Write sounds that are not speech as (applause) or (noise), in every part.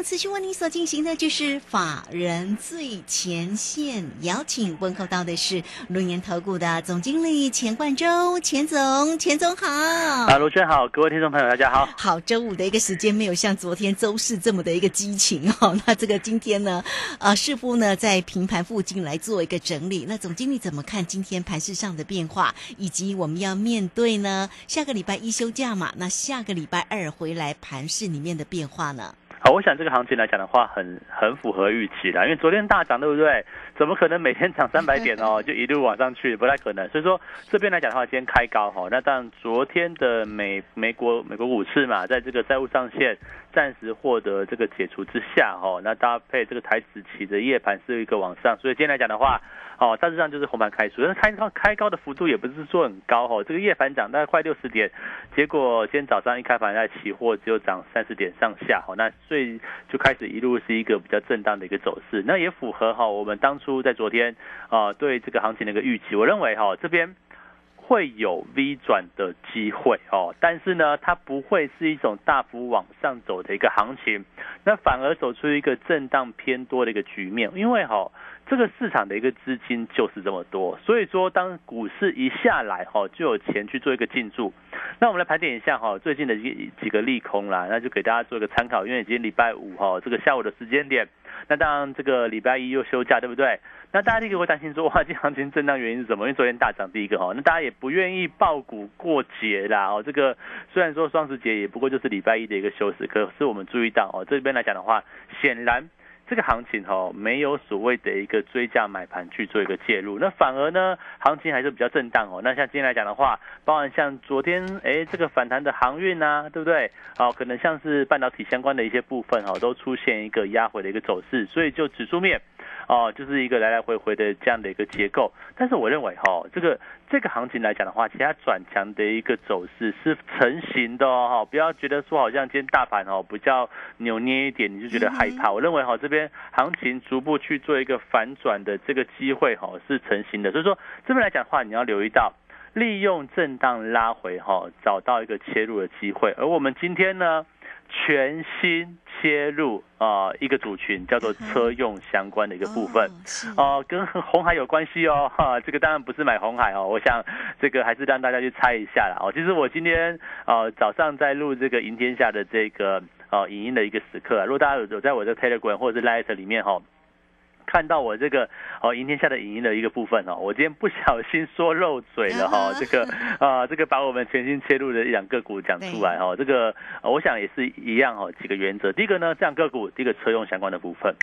好，持续为您所进行的就是法人最前线，邀请问候到的是龙岩投顾的总经理钱冠洲，钱总，钱总好。啊，卢轩好，各位听众朋友大家好。好，周五的一个时间没有像昨天周四这么的一个激情哦。那这个今天呢，呃，似乎呢在平盘附近来做一个整理。那总经理怎么看今天盘市上的变化，以及我们要面对呢下个礼拜一休假嘛？那下个礼拜二回来盘市里面的变化呢？我想这个行情来讲的话，很很符合预期的，因为昨天大涨，对不对？怎么可能每天涨三百点哦，就一路往上去？不太可能。所以说这边来讲的话，先开高哈，那但昨天的美美国美国股市嘛，在这个债务上限暂时获得这个解除之下哈，那搭配这个台子期的夜盘是一个往上，所以今天来讲的话。哦，大致上就是红盘开出，但是开高开高的幅度也不是说很高哦。这个夜盘涨大概快六十点，结果今天早上一开盘在期货只有涨三十点上下，哦，那所以就开始一路是一个比较震荡的一个走势，那也符合哈我们当初在昨天啊对这个行情的一个预期。我认为哈这边会有 V 转的机会哦，但是呢它不会是一种大幅往上走的一个行情，那反而走出一个震荡偏多的一个局面，因为哈。这个市场的一个资金就是这么多，所以说当股市一下来哈，就有钱去做一个进驻。那我们来盘点一下哈，最近的几几个利空啦，那就给大家做一个参考。因为今天礼拜五哈，这个下午的时间点，那当然这个礼拜一又休假，对不对？那大家第一个会担心说，哇，这行情震荡原因是什么？因为昨天大涨，第一个哈，那大家也不愿意爆股过节啦。哦，这个虽然说双十节也不过就是礼拜一的一个休息，可是我们注意到哦，这边来讲的话，显然。这个行情哦，没有所谓的一个追价买盘去做一个介入，那反而呢，行情还是比较震荡哦。那像今天来讲的话，包含像昨天哎这个反弹的航运呐，对不对？哦，可能像是半导体相关的一些部分哈，都出现一个压回的一个走势，所以就指数面。哦，就是一个来来回回的这样的一个结构，但是我认为哈，这个这个行情来讲的话，其他转强的一个走势是成型的哦，不要觉得说好像今天大盘哦比较扭捏一点，你就觉得害怕。我认为哈，这边行情逐步去做一个反转的这个机会哈是成型的，所以说这边来讲的话，你要留意到利用震荡拉回哈，找到一个切入的机会，而我们今天呢。全新切入啊，一个组群叫做车用相关的一个部分，哦，跟红海有关系哦，哈，这个当然不是买红海哦，我想这个还是让大家去猜一下啦，哦，其实我今天啊早上在录这个赢天下的这个呃影音的一个时刻啊，如果大家有有在我的 Telegram 或者是 Light 里面哈。看到我这个哦，赢天下的影音的一个部分哦，我今天不小心说漏嘴了哈，这个啊，这个把我们全新切入的一两个股讲出来哈，这个我想也是一样哈，几个原则，第一个呢，这样个股，第一个车用相关的部分，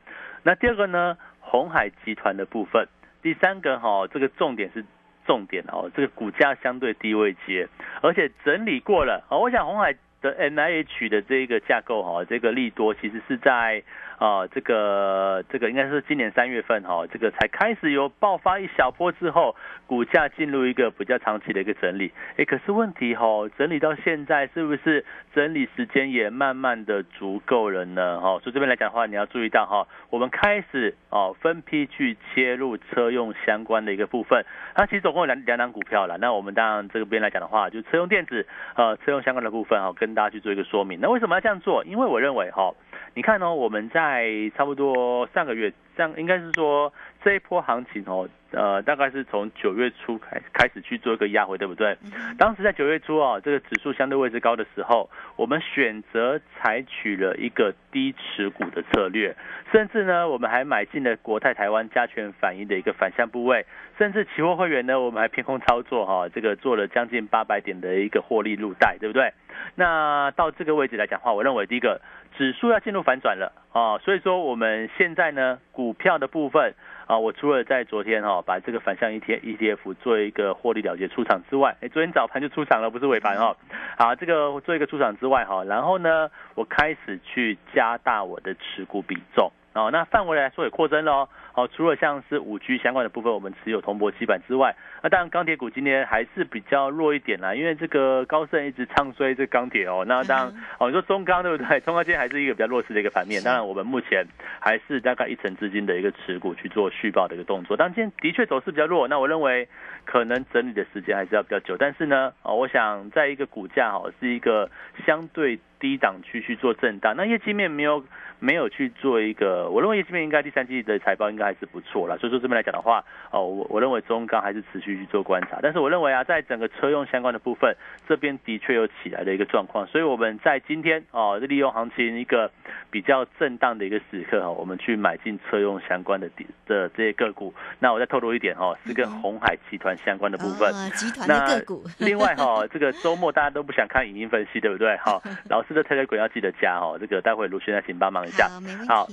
那第二个呢，红海集团的部分，第三个哈，这个重点是重点哦，这个股价相对低位接，而且整理过了哦，我想红海的 N I H 的这个架构哈，这个利多其实是在。啊，这个这个应该是今年三月份哈，这个才开始有爆发一小波之后，股价进入一个比较长期的一个整理。哎，可是问题哈，整理到现在是不是整理时间也慢慢的足够了呢？哈，所以这边来讲的话，你要注意到哈，我们开始哦分批去切入车用相关的一个部分。它其实总共有两两档股票了。那我们当然这边来讲的话，就车用电子呃车用相关的部分哈，跟跟大家去做一个说明。那为什么要这样做？因为我认为哈。你看呢，我们在差不多上个月，上应该是说这一波行情哦。呃，大概是从九月初开开始去做一个压回，对不对？当时在九月初啊，这个指数相对位置高的时候，我们选择采取了一个低持股的策略，甚至呢，我们还买进了国泰台湾加权反应的一个反向部位，甚至期货会员呢，我们还偏空操作哈，这个做了将近八百点的一个获利入袋，对不对？那到这个位置来讲话，我认为第一个指数要进入反转了啊，所以说我们现在呢，股票的部分。啊，我除了在昨天哈把这个反向 E T E T F 做一个获利了结出场之外，哎，昨天早盘就出场了，不是尾盘哈。好，这个做一个出场之外哈，然后呢，我开始去加大我的持股比重。哦，那范围来说也扩增了哦，除了像是五 G 相关的部分，我们持有铜箔基板之外，那当然钢铁股今天还是比较弱一点啦，因为这个高盛一直唱衰这钢铁哦，那当然哦，你说中钢对不对？中钢今天还是一个比较弱势的一个盘面，当然我们目前还是大概一成资金的一个持股去做续报的一个动作，但今天的确走势比较弱，那我认为可能整理的时间还是要比较久，但是呢，哦，我想在一个股价哦是一个相对。低档区去做震荡，那业绩面没有没有去做一个，我认为业绩面应该第三季的财报应该还是不错了，所以说这边来讲的话，哦，我我认为中钢还是持续去做观察，但是我认为啊，在整个车用相关的部分，这边的确有起来的一个状况，所以我们在今天哦，利用行情一个比较震荡的一个时刻哈，我们去买进车用相关的的这些个股，那我再透露一点哈，是跟红海集团相关的部分，集团的个股，(laughs) 另外哈，这个周末大家都不想看影音分析，对不对？哈，(laughs) 老。这个 Telegram 要记得加哦，这个待会卢轩再请帮忙一下。好，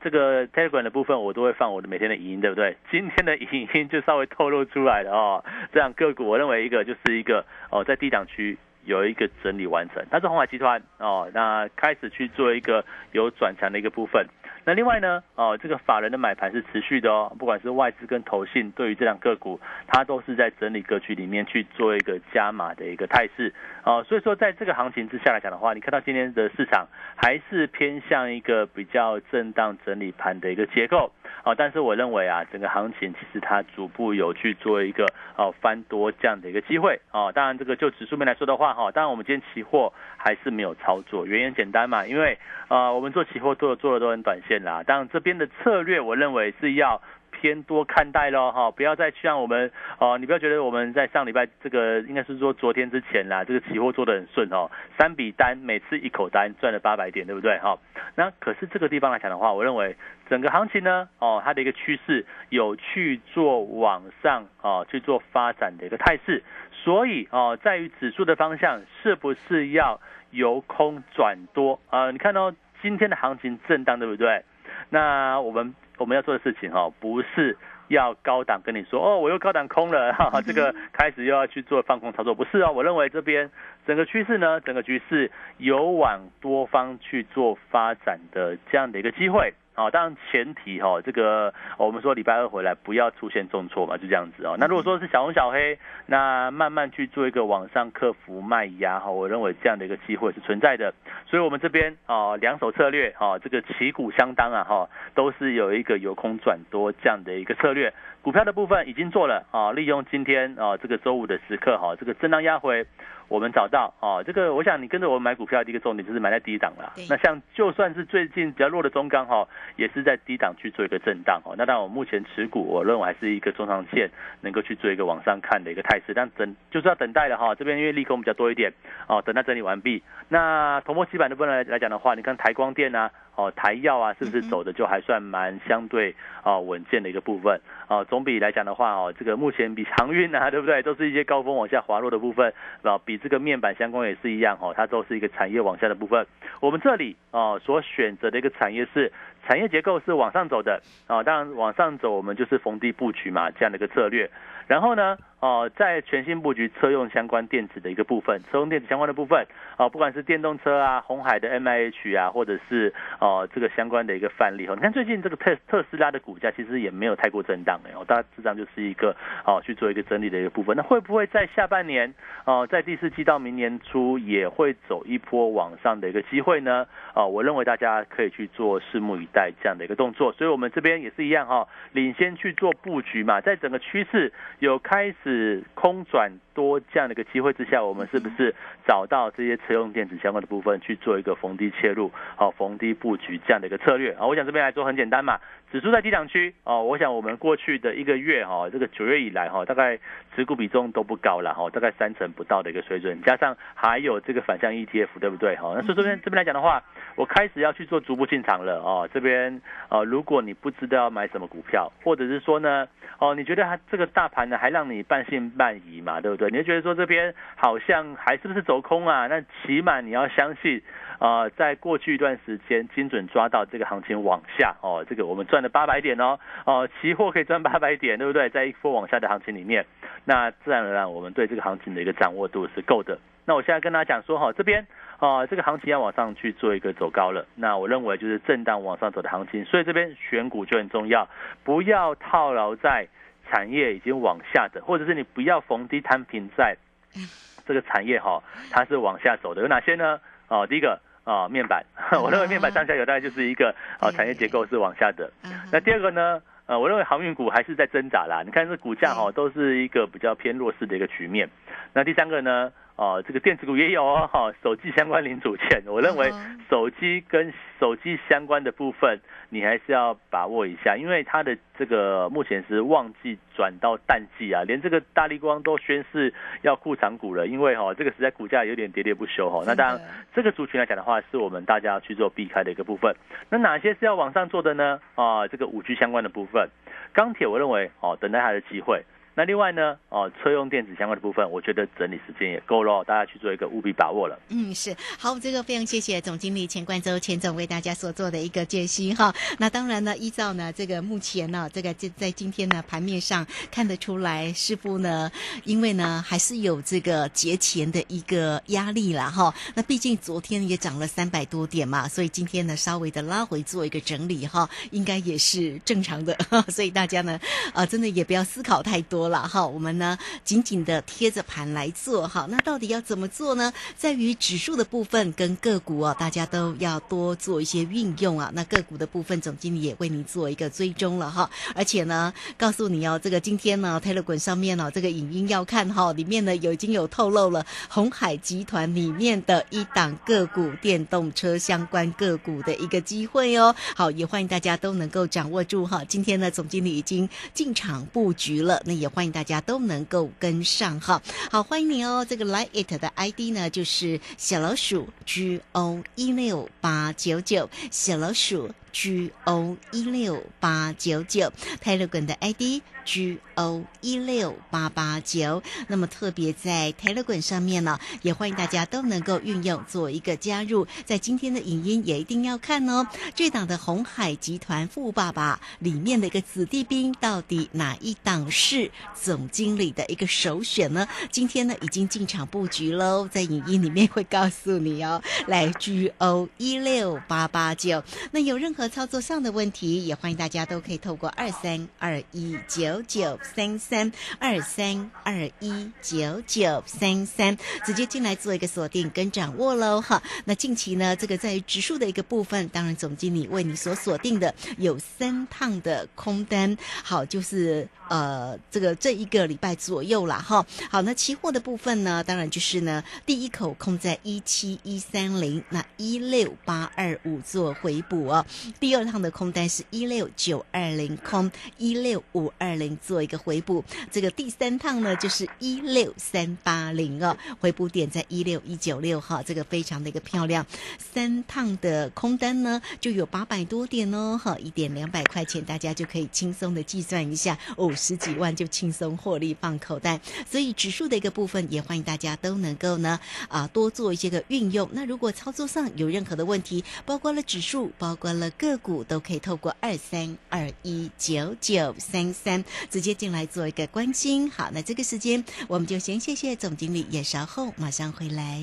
这个 Telegram 的部分我都会放我的每天的影音，对不对？今天的影音就稍微透露出来了哦。这样个股我认为一个就是一个哦，在低档区有一个整理完成，它是红海集团哦，那开始去做一个有转强的一个部分。那另外呢，哦，这个法人的买盘是持续的哦，不管是外资跟投信，对于这两个股，它都是在整理格局里面去做一个加码的一个态势，哦，所以说在这个行情之下来讲的话，你看到今天的市场还是偏向一个比较震荡整理盘的一个结构。啊，但是我认为啊，整个行情其实它逐步有去做一个哦翻多这样的一个机会哦。当然，这个就指数面来说的话哈，当然我们今天期货还是没有操作，原因简单嘛，因为呃我们做期货做的做的都很短线啦。当然这边的策略，我认为是要。偏多看待喽，哈，不要再像我们哦，你不要觉得我们在上礼拜这个应该是说昨天之前啦，这个期货做的很顺哦，三笔单每次一口单赚了八百点，对不对？哈，那可是这个地方来讲的话，我认为整个行情呢，哦，它的一个趋势有去做往上哦去做发展的一个态势，所以哦，在于指数的方向是不是要由空转多啊？你看到今天的行情震荡，对不对？那我们。我们要做的事情哈，不是要高档跟你说哦，我又高档空了，哈哈，这个开始又要去做放空操作，不是哦。我认为这边整个趋势呢，整个局势有往多方去做发展的这样的一个机会。好，当然前提哈，这个我们说礼拜二回来不要出现重挫嘛，就这样子哦。那如果说是小红小黑，那慢慢去做一个往上克服卖压哈，我认为这样的一个机会是存在的。所以我们这边啊，两手策略哈，这个旗鼓相当啊哈，都是有一个由空转多这样的一个策略。股票的部分已经做了啊，利用今天啊这个周五的时刻哈，这个震荡压回。我们找到哦，这个我想你跟着我们买股票的一个重点就是买在低档了。那像就算是最近比较弱的中钢哈，也是在低档去做一个震荡哦。那当然我目前持股，我认为还是一个中长线能够去做一个往上看的一个态势。但等就是要等待的哈，这边因为利空比较多一点哦，等待整理完毕。那铜箔基板的部分来来讲的话，你看台光电啊。哦，台药啊，是不是走的就还算蛮相对啊稳健的一个部分啊？总比来讲的话哦，这个目前比航运啊，(laughs) 对不对？都是一些高峰往下滑落的部分啊，比这个面板相关也是一样哦，它都是一个产业往下的部分。我们这里哦所选择的一个产业是产业结构是往上走的啊，当然往上走我们就是逢低布局嘛，这样的一个策略。然后呢？哦，在全新布局车用相关电子的一个部分，车用电子相关的部分，哦，不管是电动车啊，红海的 M I H 啊，或者是哦这个相关的一个范例哦，你看最近这个特特斯拉的股价其实也没有太过震荡哎，哦，大致上就是一个哦去做一个整理的一个部分。那会不会在下半年哦，在第四季到明年初也会走一波往上的一个机会呢？哦，我认为大家可以去做拭目以待这样的一个动作。所以我们这边也是一样哈，领先去做布局嘛，在整个趋势有开始。是空转多这样的一个机会之下，我们是不是找到这些车用电子相关的部分去做一个逢低切入，好逢低布局这样的一个策略啊？我想这边来说很简单嘛，指数在低档区哦，我想我们过去的一个月哈，这个九月以来哈，大概持股比重都不高了哈，大概三成不到的一个水准，加上还有这个反向 ETF 对不对哈？那所以这边这边来讲的话，我开始要去做逐步进场了哦。这边呃，如果你不知道要买什么股票，或者是说呢？哦，你觉得它这个大盘呢，还让你半信半疑嘛，对不对？你就觉得说这边好像还是不是走空啊？那起码你要相信，啊，在过去一段时间精准抓到这个行情往下，哦，这个我们赚了八百点哦，哦，期货可以赚八百点，对不对？在一波往下的行情里面，那自然而然我们对这个行情的一个掌握度是够的。那我现在跟大家讲说哈，这边啊，这个行情要往上去做一个走高了，那我认为就是震荡往上走的行情，所以这边选股就很重要，不要套牢在产业已经往下的，或者是你不要逢低摊平在 (laughs) 这个产业哈，它是往下走的，有哪些呢？哦，第一个啊，面板，(laughs) 我认为面板上下游大概就是一个啊产业结构是往下的，那第二个呢？呃，我认为航运股还是在挣扎啦。你看这股价哈，都是一个比较偏弱势的一个局面。那第三个呢？哦，这个电子股也有哦，哈，手机相关零组件，我认为手机跟手机相关的部分，你还是要把握一下，因为它的这个目前是旺季转到淡季啊，连这个大力光都宣示要库藏股了，因为哈，这个实在股价有点喋喋不休哈。那当然，这个族群来讲的话，是我们大家去做避开的一个部分。那哪些是要往上做的呢？啊，这个五 G 相关的部分，钢铁，我认为哦，等待它的机会。那另外呢，哦，车用电子相关的部分，我觉得整理时间也够了，大家去做一个务必把握了。嗯，是好，这个非常谢谢总经理钱冠洲钱总为大家所做的一个解析哈。那当然呢，依照呢这个目前呢，这个在在今天呢盘面上看得出来，师傅呢，因为呢还是有这个节前的一个压力了哈。那毕竟昨天也涨了三百多点嘛，所以今天呢稍微的拉回做一个整理哈，应该也是正常的。(laughs) 所以大家呢，呃，真的也不要思考太多。多了哈，我们呢紧紧的贴着盘来做哈。那到底要怎么做呢？在于指数的部分跟个股哦，大家都要多做一些运用啊。那个股的部分，总经理也为您做一个追踪了哈。而且呢，告诉你哦，这个今天呢，Tele 港上面哦，这个影音要看哈，里面呢有已经有透露了红海集团里面的一档个股电动车相关个股的一个机会哦。好，也欢迎大家都能够掌握住哈。今天呢，总经理已经进场布局了，那也欢。迎大家都能够跟上哈，好欢迎你哦！这个 Like It 的 ID 呢，就是小老鼠 G O 一六八九九，小老鼠 G O 一六八九九，Telegram 的 ID。G O 一六八八九，那么特别在 Telegram 上面呢，也欢迎大家都能够运用做一个加入。在今天的影音也一定要看哦。这档的红海集团富爸爸里面的一个子弟兵，到底哪一档是总经理的一个首选呢？今天呢已经进场布局喽，在影音里面会告诉你哦。来 G O 一六八八九，那有任何操作上的问题，也欢迎大家都可以透过二三二一九。九三三二三二一九九三三，直接进来做一个锁定跟掌握喽哈。那近期呢，这个在指数的一个部分，当然总经理为你所锁定的有三趟的空单，好，就是呃这个这一个礼拜左右啦哈。好，那期货的部分呢，当然就是呢第一口空在一七一三零，那一六八二五做回补哦。第二趟的空单是一六九二零空一六五二。零做一个回补，这个第三趟呢就是一六三八零哦，回补点在一六一九六哈，这个非常的一个漂亮。三趟的空单呢就有八百多点哦，哈，一点两百块钱，大家就可以轻松的计算一下，五十几万就轻松获利放口袋。所以指数的一个部分也欢迎大家都能够呢啊多做一些个运用。那如果操作上有任何的问题，包括了指数，包括了个股，都可以透过二三二一九九三三。直接进来做一个关心，好，那这个时间我们就先谢谢总经理，也稍后马上回来。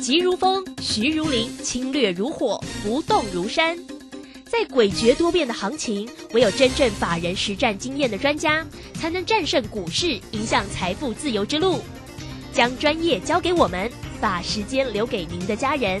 急如风，徐如林，侵略如火，不动如山。在诡谲多变的行情，唯有真正法人实战经验的专家，才能战胜股市，迎向财富自由之路。将专业交给我们，把时间留给您的家人。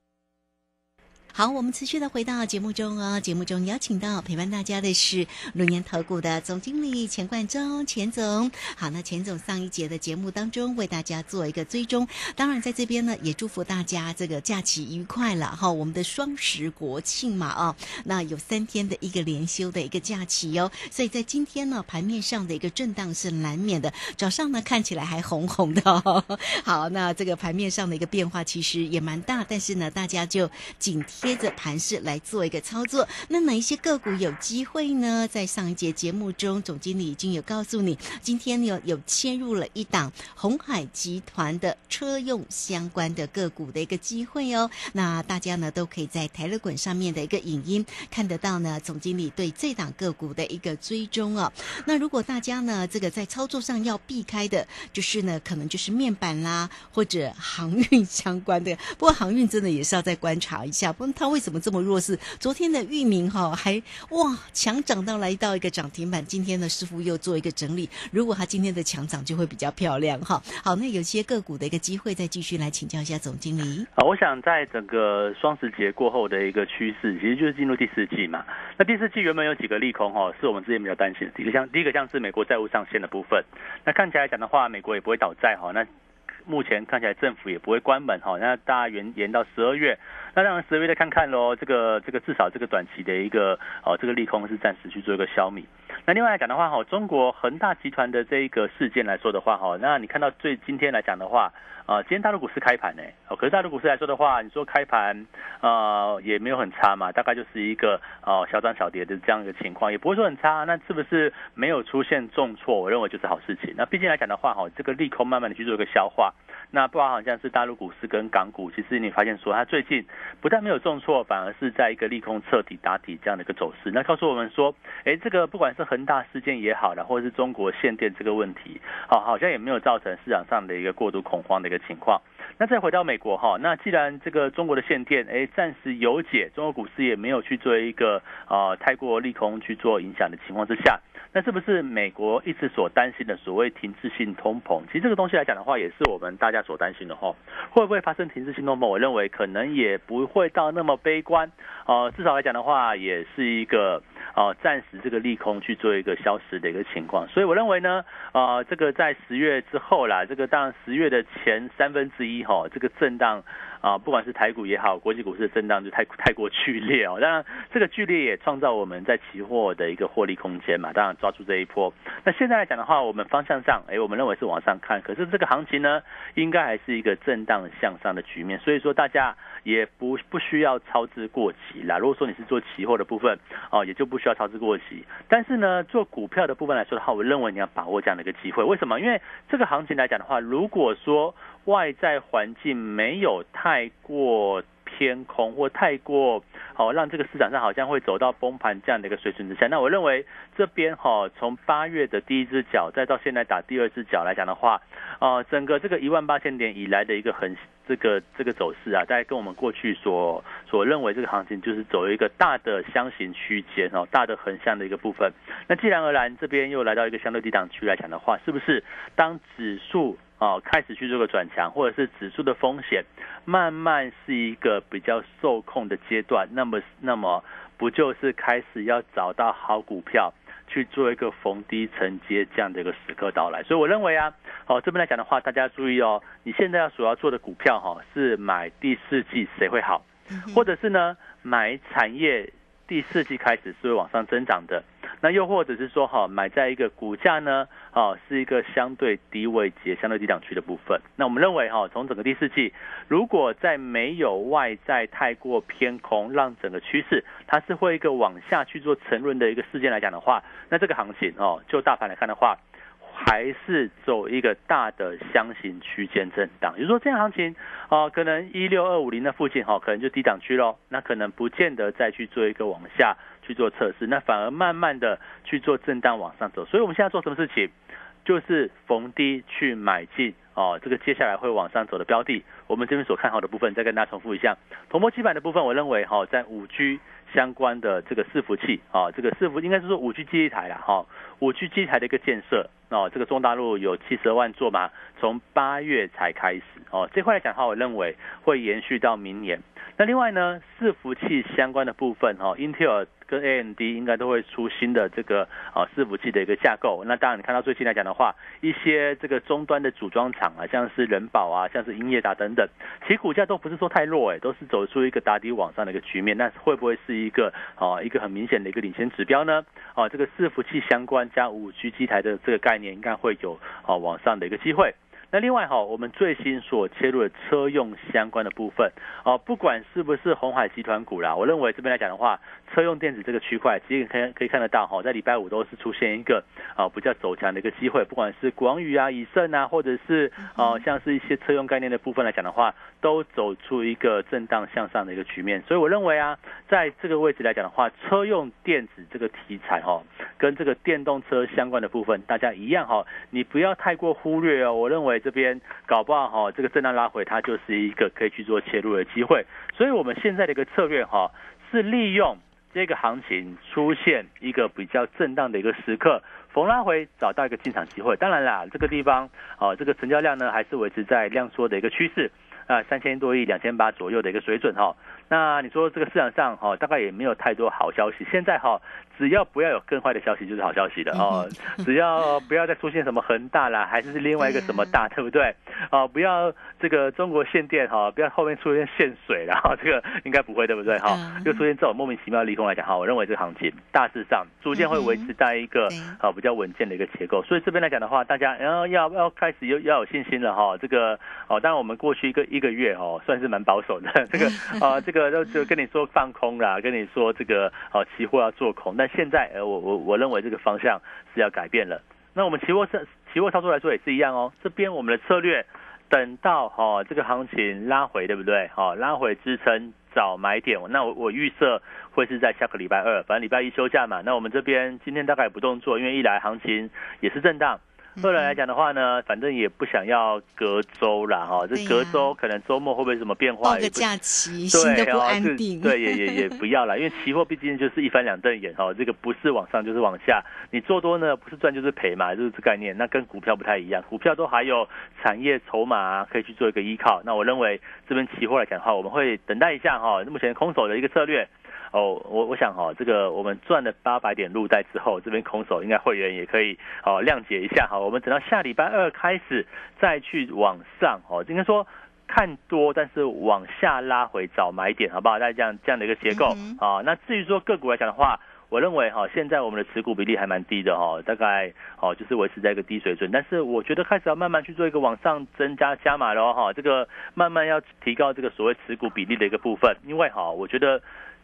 好，我们持续的回到节目中哦。节目中邀请到陪伴大家的是龙年投顾的总经理钱冠中，钱总。好，那钱总上一节的节目当中为大家做一个追踪，当然在这边呢也祝福大家这个假期愉快了哈。我们的双十国庆嘛啊，那有三天的一个连休的一个假期哦，所以在今天呢盘面上的一个震荡是难免的。早上呢看起来还红红的，哦，好，那这个盘面上的一个变化其实也蛮大，但是呢大家就紧。贴着盘势来做一个操作，那哪一些个股有机会呢？在上一节节目中，总经理已经有告诉你，今天有有切入了一档红海集团的车用相关的个股的一个机会哦。那大家呢都可以在台乐滚上面的一个影音看得到呢，总经理对这档个股的一个追踪哦。那如果大家呢这个在操作上要避开的，就是呢可能就是面板啦或者航运相关的。不过航运真的也是要再观察一下。不它为什么这么弱势？昨天的域名哈还哇强涨到来到一个涨停板，今天呢师傅又做一个整理。如果它今天的强涨就会比较漂亮哈。好，那有些个股的一个机会，再继续来请教一下总经理。啊，我想在整个双十节过后的一个趋势，其实就是进入第四季嘛。那第四季原本有几个利空哈，是我们之前比较担心的。第一个像第一个像是美国债务上限的部分，那看起来讲的话，美国也不会倒债哈。那目前看起来政府也不会关门哈。那大家延延到十二月。那让十月再看看喽，这个这个至少这个短期的一个哦，这个利空是暂时去做一个消弭。那另外来讲的话哈，中国恒大集团的这一个事件来说的话哈，那你看到最今天来讲的话，啊，今天大陆股市开盘呢，哦，可是大陆股市来说的话，你说开盘啊也没有很差嘛，大概就是一个哦小涨小跌的这样一个情况，也不会说很差。那是不是没有出现重挫？我认为就是好事情。那毕竟来讲的话哈，这个利空慢慢的去做一个消化。那不好像是大陆股市跟港股，其实你发现说它最近。不但没有重挫，反而是在一个利空彻底打底这样的一个走势。那告诉我们说，哎，这个不管是恒大事件也好了，或者是中国限电这个问题，好，好像也没有造成市场上的一个过度恐慌的一个情况。那再回到美国哈，那既然这个中国的限电，哎，暂时有解，中国股市也没有去做一个呃太过利空去做影响的情况之下。那是不是美国一直所担心的所谓停滞性通膨？其实这个东西来讲的话，也是我们大家所担心的哈。会不会发生停滞性通膨？我认为可能也不会到那么悲观。呃，至少来讲的话，也是一个呃暂时这个利空去做一个消失的一个情况。所以我认为呢，呃，这个在十月之后啦，这个当然十月的前三分之一哈，这个震荡。啊，不管是台股也好，国际股市的震荡就太太过剧烈哦。当然，这个剧烈也创造我们在期货的一个获利空间嘛。当然，抓住这一波。那现在来讲的话，我们方向上，哎，我们认为是往上看。可是这个行情呢，应该还是一个震荡向上的局面。所以说，大家也不不需要操之过急啦。如果说你是做期货的部分，哦，也就不需要操之过急。但是呢，做股票的部分来说的话，我认为你要把握这样的一个机会。为什么？因为这个行情来讲的话，如果说外在环境没有太过偏空或太过好，让这个市场上好像会走到崩盘这样的一个水准之下。那我认为这边哈，从八月的第一只脚，再到现在打第二只脚来讲的话，啊，整个这个一万八千点以来的一个很这个这个走势啊，大概跟我们过去所所认为这个行情就是走一个大的箱型区间哦，大的横向的一个部分。那既然而然这边又来到一个相对低档区来讲的话，是不是当指数？哦，开始去做个转强，或者是指数的风险慢慢是一个比较受控的阶段，那么那么不就是开始要找到好股票去做一个逢低承接这样的一个时刻到来？所以我认为啊，哦这边来讲的话，大家注意哦，你现在要所要做的股票哈，是买第四季谁会好，或者是呢买产业第四季开始是会往上增长的。那又或者是说，哈，买在一个股价呢，啊，是一个相对低位阶、相对低档区的部分。那我们认为，哈，从整个第四季，如果在没有外在太过偏空，让整个趋势它是会一个往下去做沉沦的一个事件来讲的话，那这个行情，哦，就大盘来看的话。还是走一个大的箱型区间震荡，比如说这样行情，哦，可能一六二五零的附近，哈，可能就低档区喽，那可能不见得再去做一个往下去做测试，那反而慢慢的去做震荡往上走。所以我们现在做什么事情，就是逢低去买进，哦，这个接下来会往上走的标的，我们这边所看好的部分，再跟大家重复一下，同箔基板的部分，我认为，哈，在五 G。相关的这个伺服器啊，这个伺服应该是说五 G 基地台了哈，五 G 基地台的一个建设哦，这个中大陆有七十二万座嘛，从八月才开始哦，这块来讲的话，我认为会延续到明年。那另外呢，伺服器相关的部分哈，Intel 跟 AMD 应该都会出新的这个啊伺服器的一个架构。那当然，你看到最近来讲的话，一些这个终端的组装厂啊，像是人保啊，像是英业达等等，其股价都不是说太弱哎，都是走出一个打底往上的一个局面。那会不会是一个啊一个很明显的一个领先指标呢？啊，这个伺服器相关加五 G 机台的这个概念，应该会有啊往上的一个机会。那另外哈，我们最新所切入的车用相关的部分，哦，不管是不是红海集团股啦，我认为这边来讲的话，车用电子这个区块，其实可以可以看得到哈，在礼拜五都是出现一个啊比较走强的一个机会，不管是广宇啊、以盛啊，或者是哦像是一些车用概念的部分来讲的话，都走出一个震荡向上的一个局面。所以我认为啊，在这个位置来讲的话，车用电子这个题材哈，跟这个电动车相关的部分，大家一样哈，你不要太过忽略哦。我认为。这边搞不好哈，这个震荡拉回，它就是一个可以去做切入的机会。所以我们现在的一个策略哈，是利用这个行情出现一个比较震荡的一个时刻，逢拉回找到一个进场机会。当然啦，这个地方哦，这个成交量呢还是维持在量缩的一个趋势啊，三千多亿、两千八左右的一个水准哈。那你说这个市场上哈，大概也没有太多好消息。现在哈。只要不要有更坏的消息，就是好消息的哦。只要不要再出现什么恒大啦，还是另外一个什么大，对不对？哦，不要这个中国限电哈，不要后面出现限水，然 (laughs) 后这个应该不会，对不对？哈，又出现这种莫名其妙的利空来讲哈，我认为这个行情大致上逐渐会维持在一个啊比较稳健的一个结构。所以这边来讲的话，大家然后要要开始又要有信心了哈。这个哦，当然我们过去一个一个月哦，算是蛮保守的。这个啊，(laughs) 这个就就跟你说放空啦，跟你说这个哦，期货要做空，但现在，呃，我我我认为这个方向是要改变了。那我们期货是期货操作来说也是一样哦。这边我们的策略，等到哈这个行情拉回，对不对？哈，拉回支撑找买点。那我我预设会是在下个礼拜二，反正礼拜一休假嘛。那我们这边今天大概也不动作，因为一来行情也是震荡。个人来讲的话呢，反正也不想要隔周了哈，这隔周可能周末会不会什么变化？一个假期，心都不安定。对，也也也不要了，因为期货毕竟就是一翻两瞪眼哈，这个不是往上就是往下，你做多呢不是赚就是赔嘛，就是这概念。那跟股票不太一样，股票都还有产业筹码可以去做一个依靠。那我认为这边期货来讲的话，我们会等待一下哈，目前空手的一个策略。哦，我我想哈，这个我们赚了八百点入袋之后，这边空手应该会员也可以哦谅解一下哈。我们等到下礼拜二开始再去往上哦，应该说看多，但是往下拉回找买点，好不好？大家这样这样的一个结构啊。那至于说个股来讲的话，我认为哈，现在我们的持股比例还蛮低的哈，大概哦就是维持在一个低水准。但是我觉得开始要慢慢去做一个往上增加加码喽哈，这个慢慢要提高这个所谓持股比例的一个部分，因为哈，我觉得。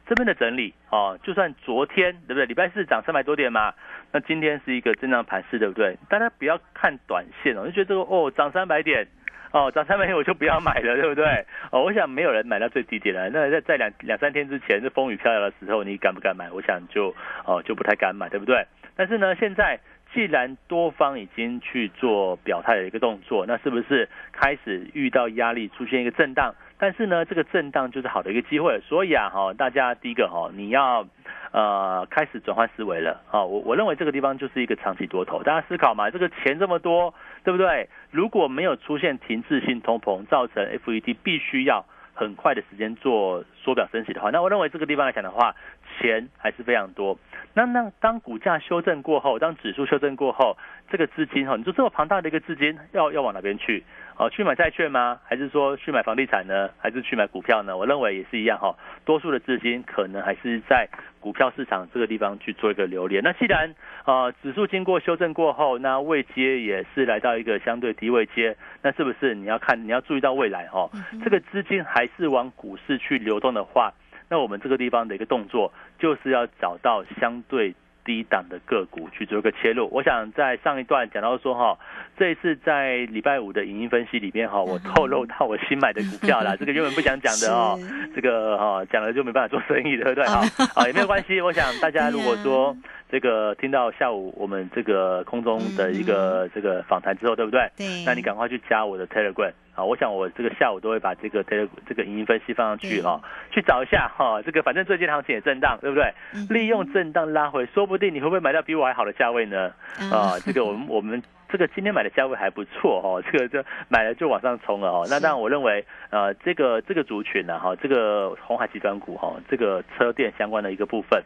这边的整理哦，就算昨天对不对？礼拜四涨三百多点嘛，那今天是一个震荡盘势，对不对？大家不要看短线哦，就觉得这个哦涨三百点，哦涨三百点我就不要买了，对不对？哦，我想没有人买到最低点了。那在在两两三天之前，这风雨飘摇的时候，你敢不敢买？我想就哦就不太敢买，对不对？但是呢，现在既然多方已经去做表态的一个动作，那是不是开始遇到压力，出现一个震荡？但是呢，这个震荡就是好的一个机会，所以啊，哈，大家第一个哈，你要呃开始转换思维了，啊，我我认为这个地方就是一个长期多头，大家思考嘛，这个钱这么多，对不对？如果没有出现停滞性通膨，造成 FED 必须要很快的时间做缩表升息的话，那我认为这个地方来讲的话，钱还是非常多。那那当股价修正过后，当指数修正过后，这个资金哈，你说这么庞大的一个资金要要往哪边去？哦，去买债券吗？还是说去买房地产呢？还是去买股票呢？我认为也是一样哈。多数的资金可能还是在股票市场这个地方去做一个留恋。那既然呃指数经过修正过后，那位阶也是来到一个相对低位阶，那是不是你要看你要注意到未来哈？这个资金还是往股市去流动的话，那我们这个地方的一个动作就是要找到相对。低档的个股去做一个切入，我想在上一段讲到说哈，这一次在礼拜五的影音分析里面哈，我透露到我新买的股票啦，(laughs) 这个原本不想讲的哦，这个哈讲了就没办法做生意，对不对？哈，(laughs) 啊也没有关系，我想大家如果说。(laughs) 这个听到下午我们这个空中的一个这个访谈之后，对不对？对。那你赶快去加我的 Telegram 啊！我想我这个下午都会把这个 Tele 这个影音分析放上去哈，去找一下哈。这个反正最近行情也震荡，对不对？利用震荡拉回，说不定你会不会买到比我还好的价位呢？啊，这个我们我们这个今天买的价位还不错哦，这个就买了就往上冲了哦。那当然，我认为呃，这个这个族群呢，哈，这个红海集团股哈，这个车电相关的一个部分，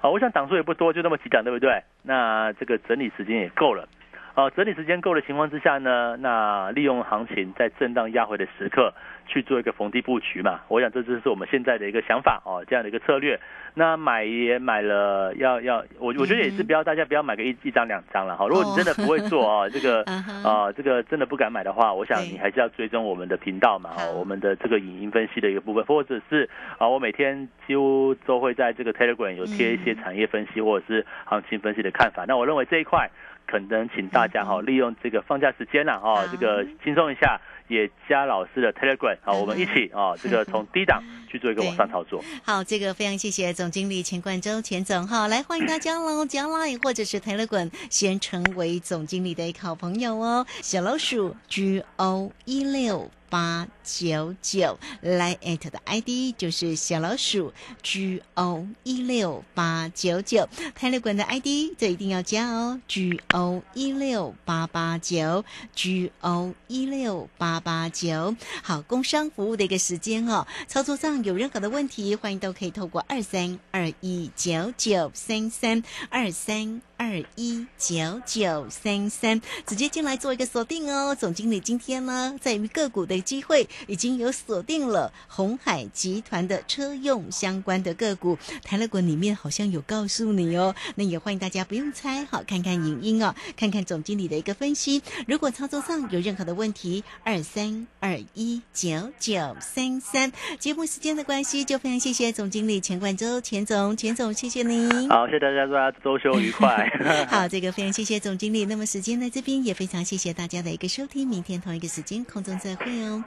啊，我想档数也不多，就那么几档，对不对？那这个整理时间也够了。哦，整理时间够的情况之下呢，那利用行情在震荡压回的时刻去做一个逢低布局嘛，我想这就是我们现在的一个想法哦，这样的一个策略。那买也买了，要要我我觉得也是不要大家不要买个一一张两张了哈。如果你真的不会做哦，这个 (laughs) 啊这个真的不敢买的话，我想你还是要追踪我们的频道嘛，我们的这个影音分析的一个部分，或者是啊我每天几乎都会在这个 Telegram 有贴一些产业分析或者是行情分析的看法。那我认为这一块。可能请大家哈利用这个放假时间了哈，这个轻松一下，也加老师的 Telegram 好，我们一起啊，这个从 (laughs) 低档去做一个往上操作。好，这个非常谢谢总经理钱冠洲钱总哈，来欢迎大家喽，加 Line 或者是 Telegram 先成为总经理的一个好朋友哦，小老鼠 G O 一六。八九九来 at 的 ID 就是小老鼠 G O 一六八九九，泰勒管的 ID 这一定要加哦，G O 一六八八九 G O 一六八八八九。好，工商服务的一个时间哦，操作上有任何的问题，欢迎都可以透过二三二一九九三三二三。二一九九三三，直接进来做一个锁定哦。总经理今天呢，在于个股的机会已经有锁定了红海集团的车用相关的个股，台乐滚里面好像有告诉你哦。那也欢迎大家不用猜，好看看影音哦，看看总经理的一个分析。如果操作上有任何的问题，二三二一九九三三。节目时间的关系，就非常谢谢总经理钱冠周钱总，钱总谢谢您。好，谢谢大家，祝大家周休愉快。(laughs) (laughs) 好，这个非常谢谢总经理。那么时间在这边也非常谢谢大家的一个收听，明天同一个时间空中再会哦。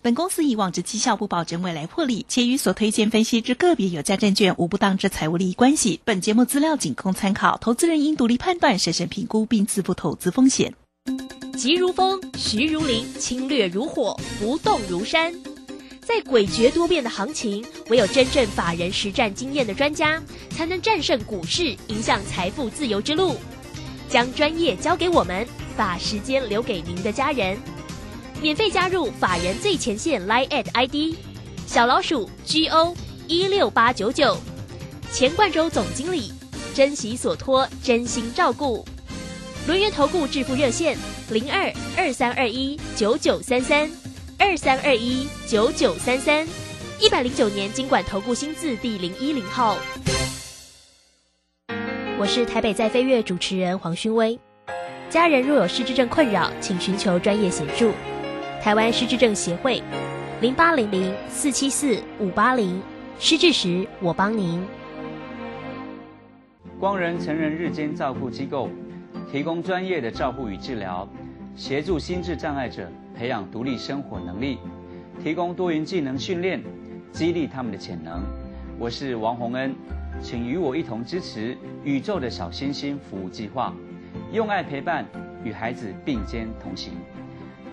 本公司以往之绩效不保证未来获利，且与所推荐分析之个别有价证券无不当之财务利益关系。本节目资料仅供参考，投资人应独立判断、审慎评估并自负投资风险。急如风，徐如林，侵略如火，不动如山。在诡谲多变的行情，唯有真正法人实战经验的专家，才能战胜股市，迎向财富自由之路。将专业交给我们，把时间留给您的家人。免费加入法人最前线 Line at ID 小老鼠 GO 一六八九九，钱冠洲总经理，珍惜所托，真心照顾。轮源投顾致富热线零二二三二一九九三三。二三二一九九三三，一百零九年经管投顾新字第零一零号。我是台北在飞跃主持人黄勋威。家人若有失智症困扰，请寻求专业协助。台湾失智症协会零八零零四七四五八零，失智时我帮您。光仁成人日间照顾机构提供专业的照护与治疗，协助心智障碍者。培养独立生活能力，提供多元技能训练，激励他们的潜能。我是王洪恩，请与我一同支持宇宙的小星星服务计划，用爱陪伴，与孩子并肩同行。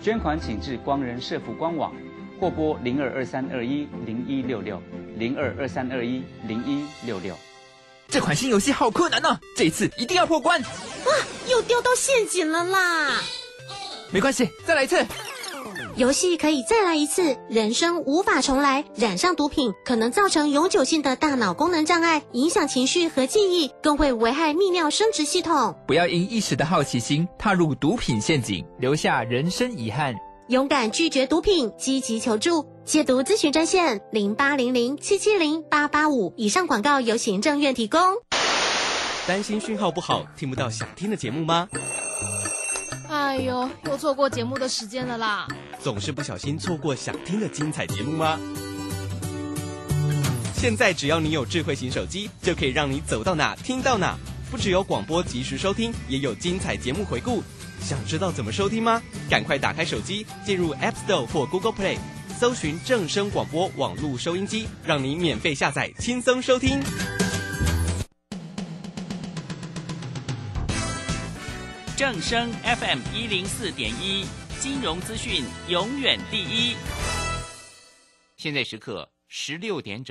捐款请至光仁社福官网，或拨零二二三二一零一六六零二二三二一零一六六。这款新游戏好困难呢，这次一定要破关！哇，又掉到陷阱了啦！没关系，再来一次。游戏可以再来一次，人生无法重来。染上毒品可能造成永久性的大脑功能障碍，影响情绪和记忆，更会危害泌尿生殖系统。不要因一时的好奇心踏入毒品陷阱，留下人生遗憾。勇敢拒绝毒品，积极求助。戒毒咨询专线零八零零七七零八八五。以上广告由行政院提供。担心讯号不好，听不到想听的节目吗？哎呦，又错过节目的时间了啦！总是不小心错过想听的精彩节目吗？现在只要你有智慧型手机，就可以让你走到哪听到哪。不只有广播及时收听，也有精彩节目回顾。想知道怎么收听吗？赶快打开手机，进入 App Store 或 Google Play，搜寻正声广播网络收音机，让你免费下载，轻松收听。正声 FM 一零四点一，金融资讯永远第一。现在时刻十六点整。